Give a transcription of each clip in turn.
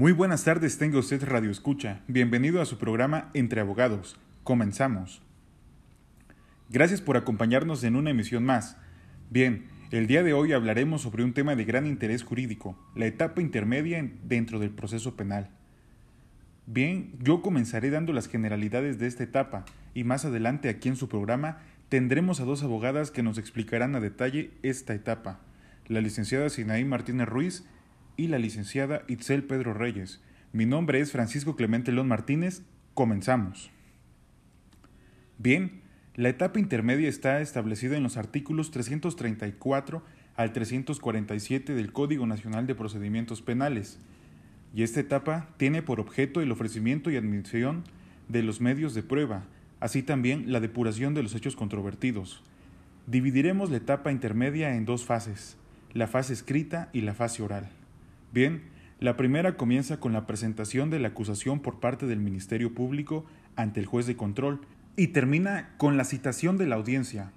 Muy buenas tardes, tenga usted Radio Escucha. Bienvenido a su programa Entre Abogados. Comenzamos. Gracias por acompañarnos en una emisión más. Bien, el día de hoy hablaremos sobre un tema de gran interés jurídico, la etapa intermedia dentro del proceso penal. Bien, yo comenzaré dando las generalidades de esta etapa y más adelante aquí en su programa tendremos a dos abogadas que nos explicarán a detalle esta etapa, la licenciada Sinaí Martínez Ruiz y la licenciada Itzel Pedro Reyes. Mi nombre es Francisco Clemente León Martínez. Comenzamos. Bien, la etapa intermedia está establecida en los artículos 334 al 347 del Código Nacional de Procedimientos Penales, y esta etapa tiene por objeto el ofrecimiento y admisión de los medios de prueba, así también la depuración de los hechos controvertidos. Dividiremos la etapa intermedia en dos fases, la fase escrita y la fase oral. Bien, la primera comienza con la presentación de la acusación por parte del Ministerio Público ante el juez de control y termina con la citación de la audiencia.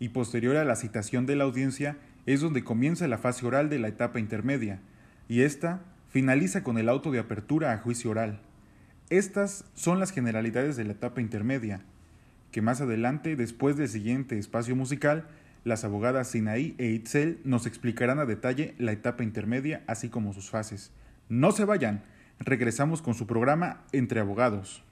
Y posterior a la citación de la audiencia es donde comienza la fase oral de la etapa intermedia, y esta finaliza con el auto de apertura a juicio oral. Estas son las generalidades de la etapa intermedia, que más adelante, después del siguiente espacio musical, las abogadas Sinaí e Itzel nos explicarán a detalle la etapa intermedia, así como sus fases. No se vayan, regresamos con su programa Entre Abogados.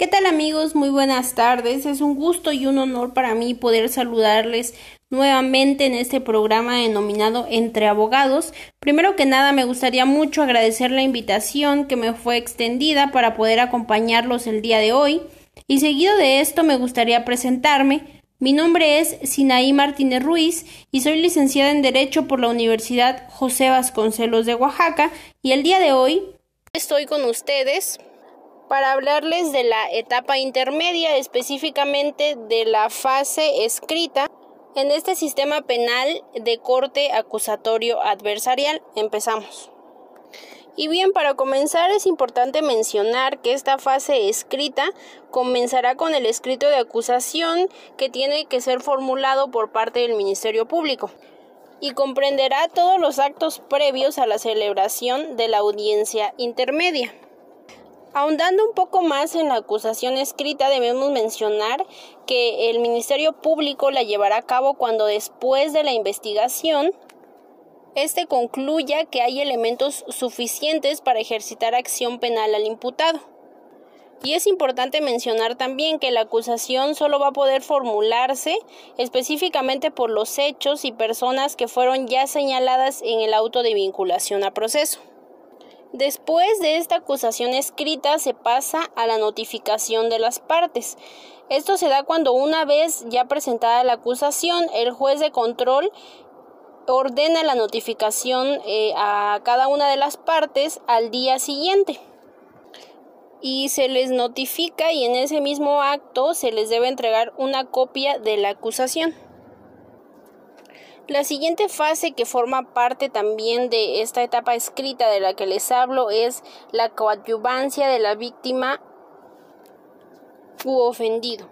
¿Qué tal amigos? Muy buenas tardes. Es un gusto y un honor para mí poder saludarles nuevamente en este programa denominado Entre Abogados. Primero que nada me gustaría mucho agradecer la invitación que me fue extendida para poder acompañarlos el día de hoy. Y seguido de esto me gustaría presentarme. Mi nombre es Sinaí Martínez Ruiz y soy licenciada en Derecho por la Universidad José Vasconcelos de Oaxaca y el día de hoy estoy con ustedes para hablarles de la etapa intermedia, específicamente de la fase escrita en este sistema penal de corte acusatorio adversarial. Empezamos. Y bien, para comenzar es importante mencionar que esta fase escrita comenzará con el escrito de acusación que tiene que ser formulado por parte del Ministerio Público y comprenderá todos los actos previos a la celebración de la audiencia intermedia. Ahondando un poco más en la acusación escrita, debemos mencionar que el Ministerio Público la llevará a cabo cuando después de la investigación este concluya que hay elementos suficientes para ejercitar acción penal al imputado. Y es importante mencionar también que la acusación solo va a poder formularse específicamente por los hechos y personas que fueron ya señaladas en el auto de vinculación a proceso. Después de esta acusación escrita se pasa a la notificación de las partes. Esto se da cuando una vez ya presentada la acusación, el juez de control ordena la notificación eh, a cada una de las partes al día siguiente y se les notifica y en ese mismo acto se les debe entregar una copia de la acusación. La siguiente fase que forma parte también de esta etapa escrita de la que les hablo es la coadyuvancia de la víctima u ofendido.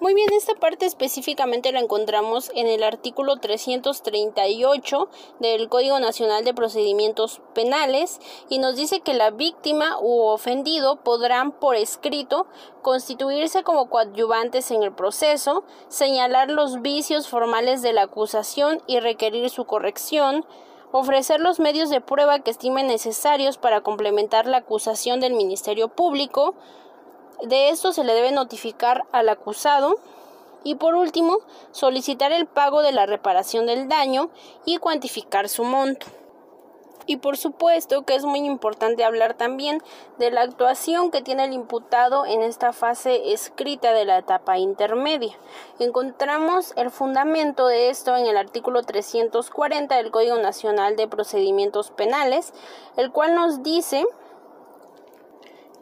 Muy bien, esta parte específicamente la encontramos en el artículo 338 del Código Nacional de Procedimientos Penales y nos dice que la víctima u ofendido podrán por escrito constituirse como coadyuvantes en el proceso, señalar los vicios formales de la acusación y requerir su corrección, ofrecer los medios de prueba que estimen necesarios para complementar la acusación del Ministerio Público, de esto se le debe notificar al acusado y por último solicitar el pago de la reparación del daño y cuantificar su monto. Y por supuesto que es muy importante hablar también de la actuación que tiene el imputado en esta fase escrita de la etapa intermedia. Encontramos el fundamento de esto en el artículo 340 del Código Nacional de Procedimientos Penales, el cual nos dice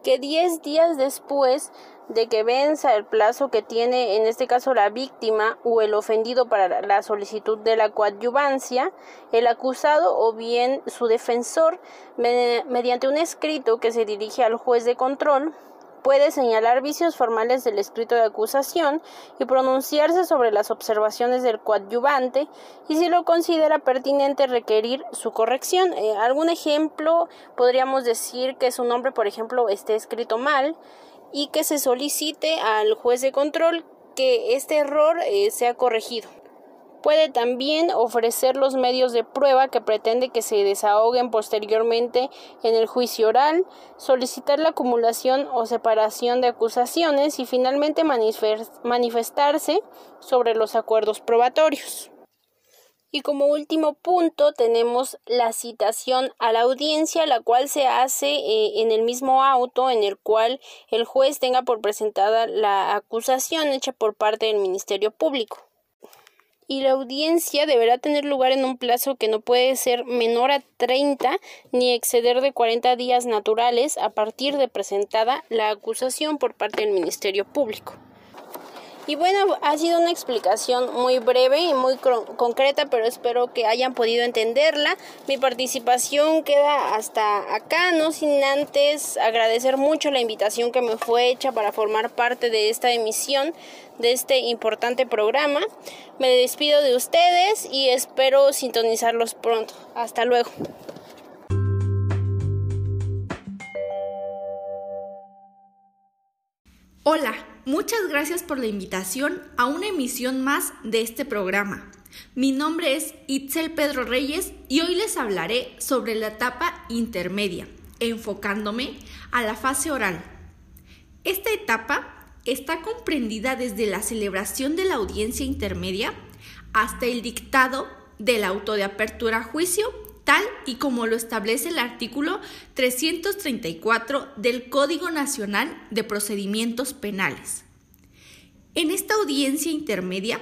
que 10 días después de que venza el plazo que tiene en este caso la víctima o el ofendido para la solicitud de la coadyuvancia, el acusado o bien su defensor, mediante un escrito que se dirige al juez de control, puede señalar vicios formales del escrito de acusación y pronunciarse sobre las observaciones del coadyuvante y si lo considera pertinente requerir su corrección. Eh, algún ejemplo podríamos decir que su nombre, por ejemplo, esté escrito mal y que se solicite al juez de control que este error eh, sea corregido. Puede también ofrecer los medios de prueba que pretende que se desahoguen posteriormente en el juicio oral, solicitar la acumulación o separación de acusaciones y finalmente manifestarse sobre los acuerdos probatorios. Y como último punto tenemos la citación a la audiencia, la cual se hace eh, en el mismo auto en el cual el juez tenga por presentada la acusación hecha por parte del Ministerio Público y la audiencia deberá tener lugar en un plazo que no puede ser menor a 30 ni exceder de 40 días naturales a partir de presentada la acusación por parte del Ministerio Público. Y bueno, ha sido una explicación muy breve y muy concreta, pero espero que hayan podido entenderla. Mi participación queda hasta acá, no sin antes agradecer mucho la invitación que me fue hecha para formar parte de esta emisión de este importante programa. Me despido de ustedes y espero sintonizarlos pronto. Hasta luego. Hola, muchas gracias por la invitación a una emisión más de este programa. Mi nombre es Itzel Pedro Reyes y hoy les hablaré sobre la etapa intermedia, enfocándome a la fase oral. Esta etapa está comprendida desde la celebración de la audiencia intermedia hasta el dictado del auto de apertura a juicio tal y como lo establece el artículo 334 del Código Nacional de Procedimientos Penales. En esta audiencia intermedia,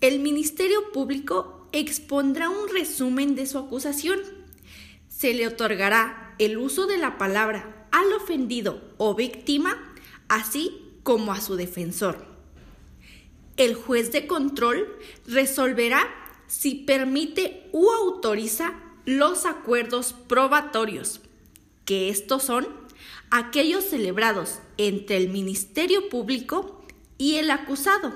el Ministerio Público expondrá un resumen de su acusación. Se le otorgará el uso de la palabra al ofendido o víctima, así como a su defensor. El juez de control resolverá si permite u autoriza los acuerdos probatorios, que estos son aquellos celebrados entre el Ministerio Público y el acusado,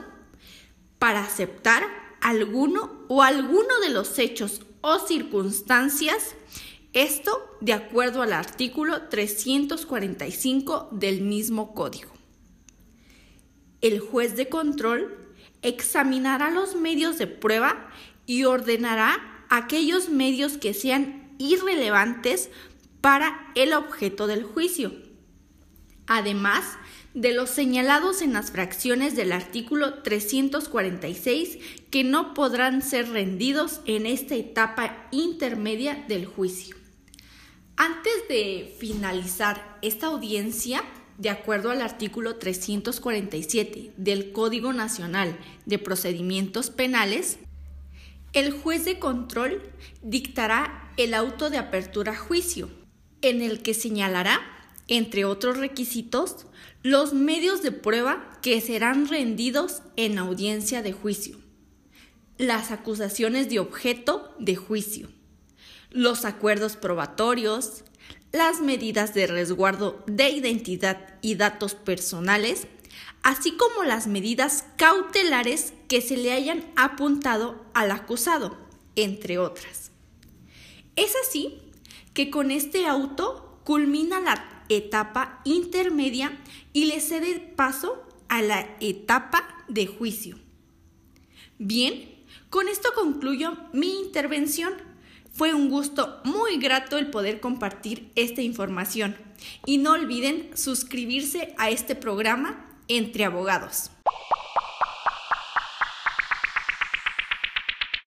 para aceptar alguno o alguno de los hechos o circunstancias, esto de acuerdo al artículo 345 del mismo código. El juez de control examinará los medios de prueba y ordenará aquellos medios que sean irrelevantes para el objeto del juicio. Además de los señalados en las fracciones del artículo 346 que no podrán ser rendidos en esta etapa intermedia del juicio. Antes de finalizar esta audiencia, de acuerdo al artículo 347 del Código Nacional de Procedimientos Penales, el juez de control dictará el auto de apertura a juicio, en el que señalará, entre otros requisitos, los medios de prueba que serán rendidos en audiencia de juicio, las acusaciones de objeto de juicio, los acuerdos probatorios, las medidas de resguardo de identidad y datos personales, así como las medidas cautelares que se le hayan apuntado al acusado, entre otras. Es así que con este auto culmina la etapa intermedia y le cede paso a la etapa de juicio. Bien, con esto concluyo mi intervención. Fue un gusto muy grato el poder compartir esta información y no olviden suscribirse a este programa entre abogados.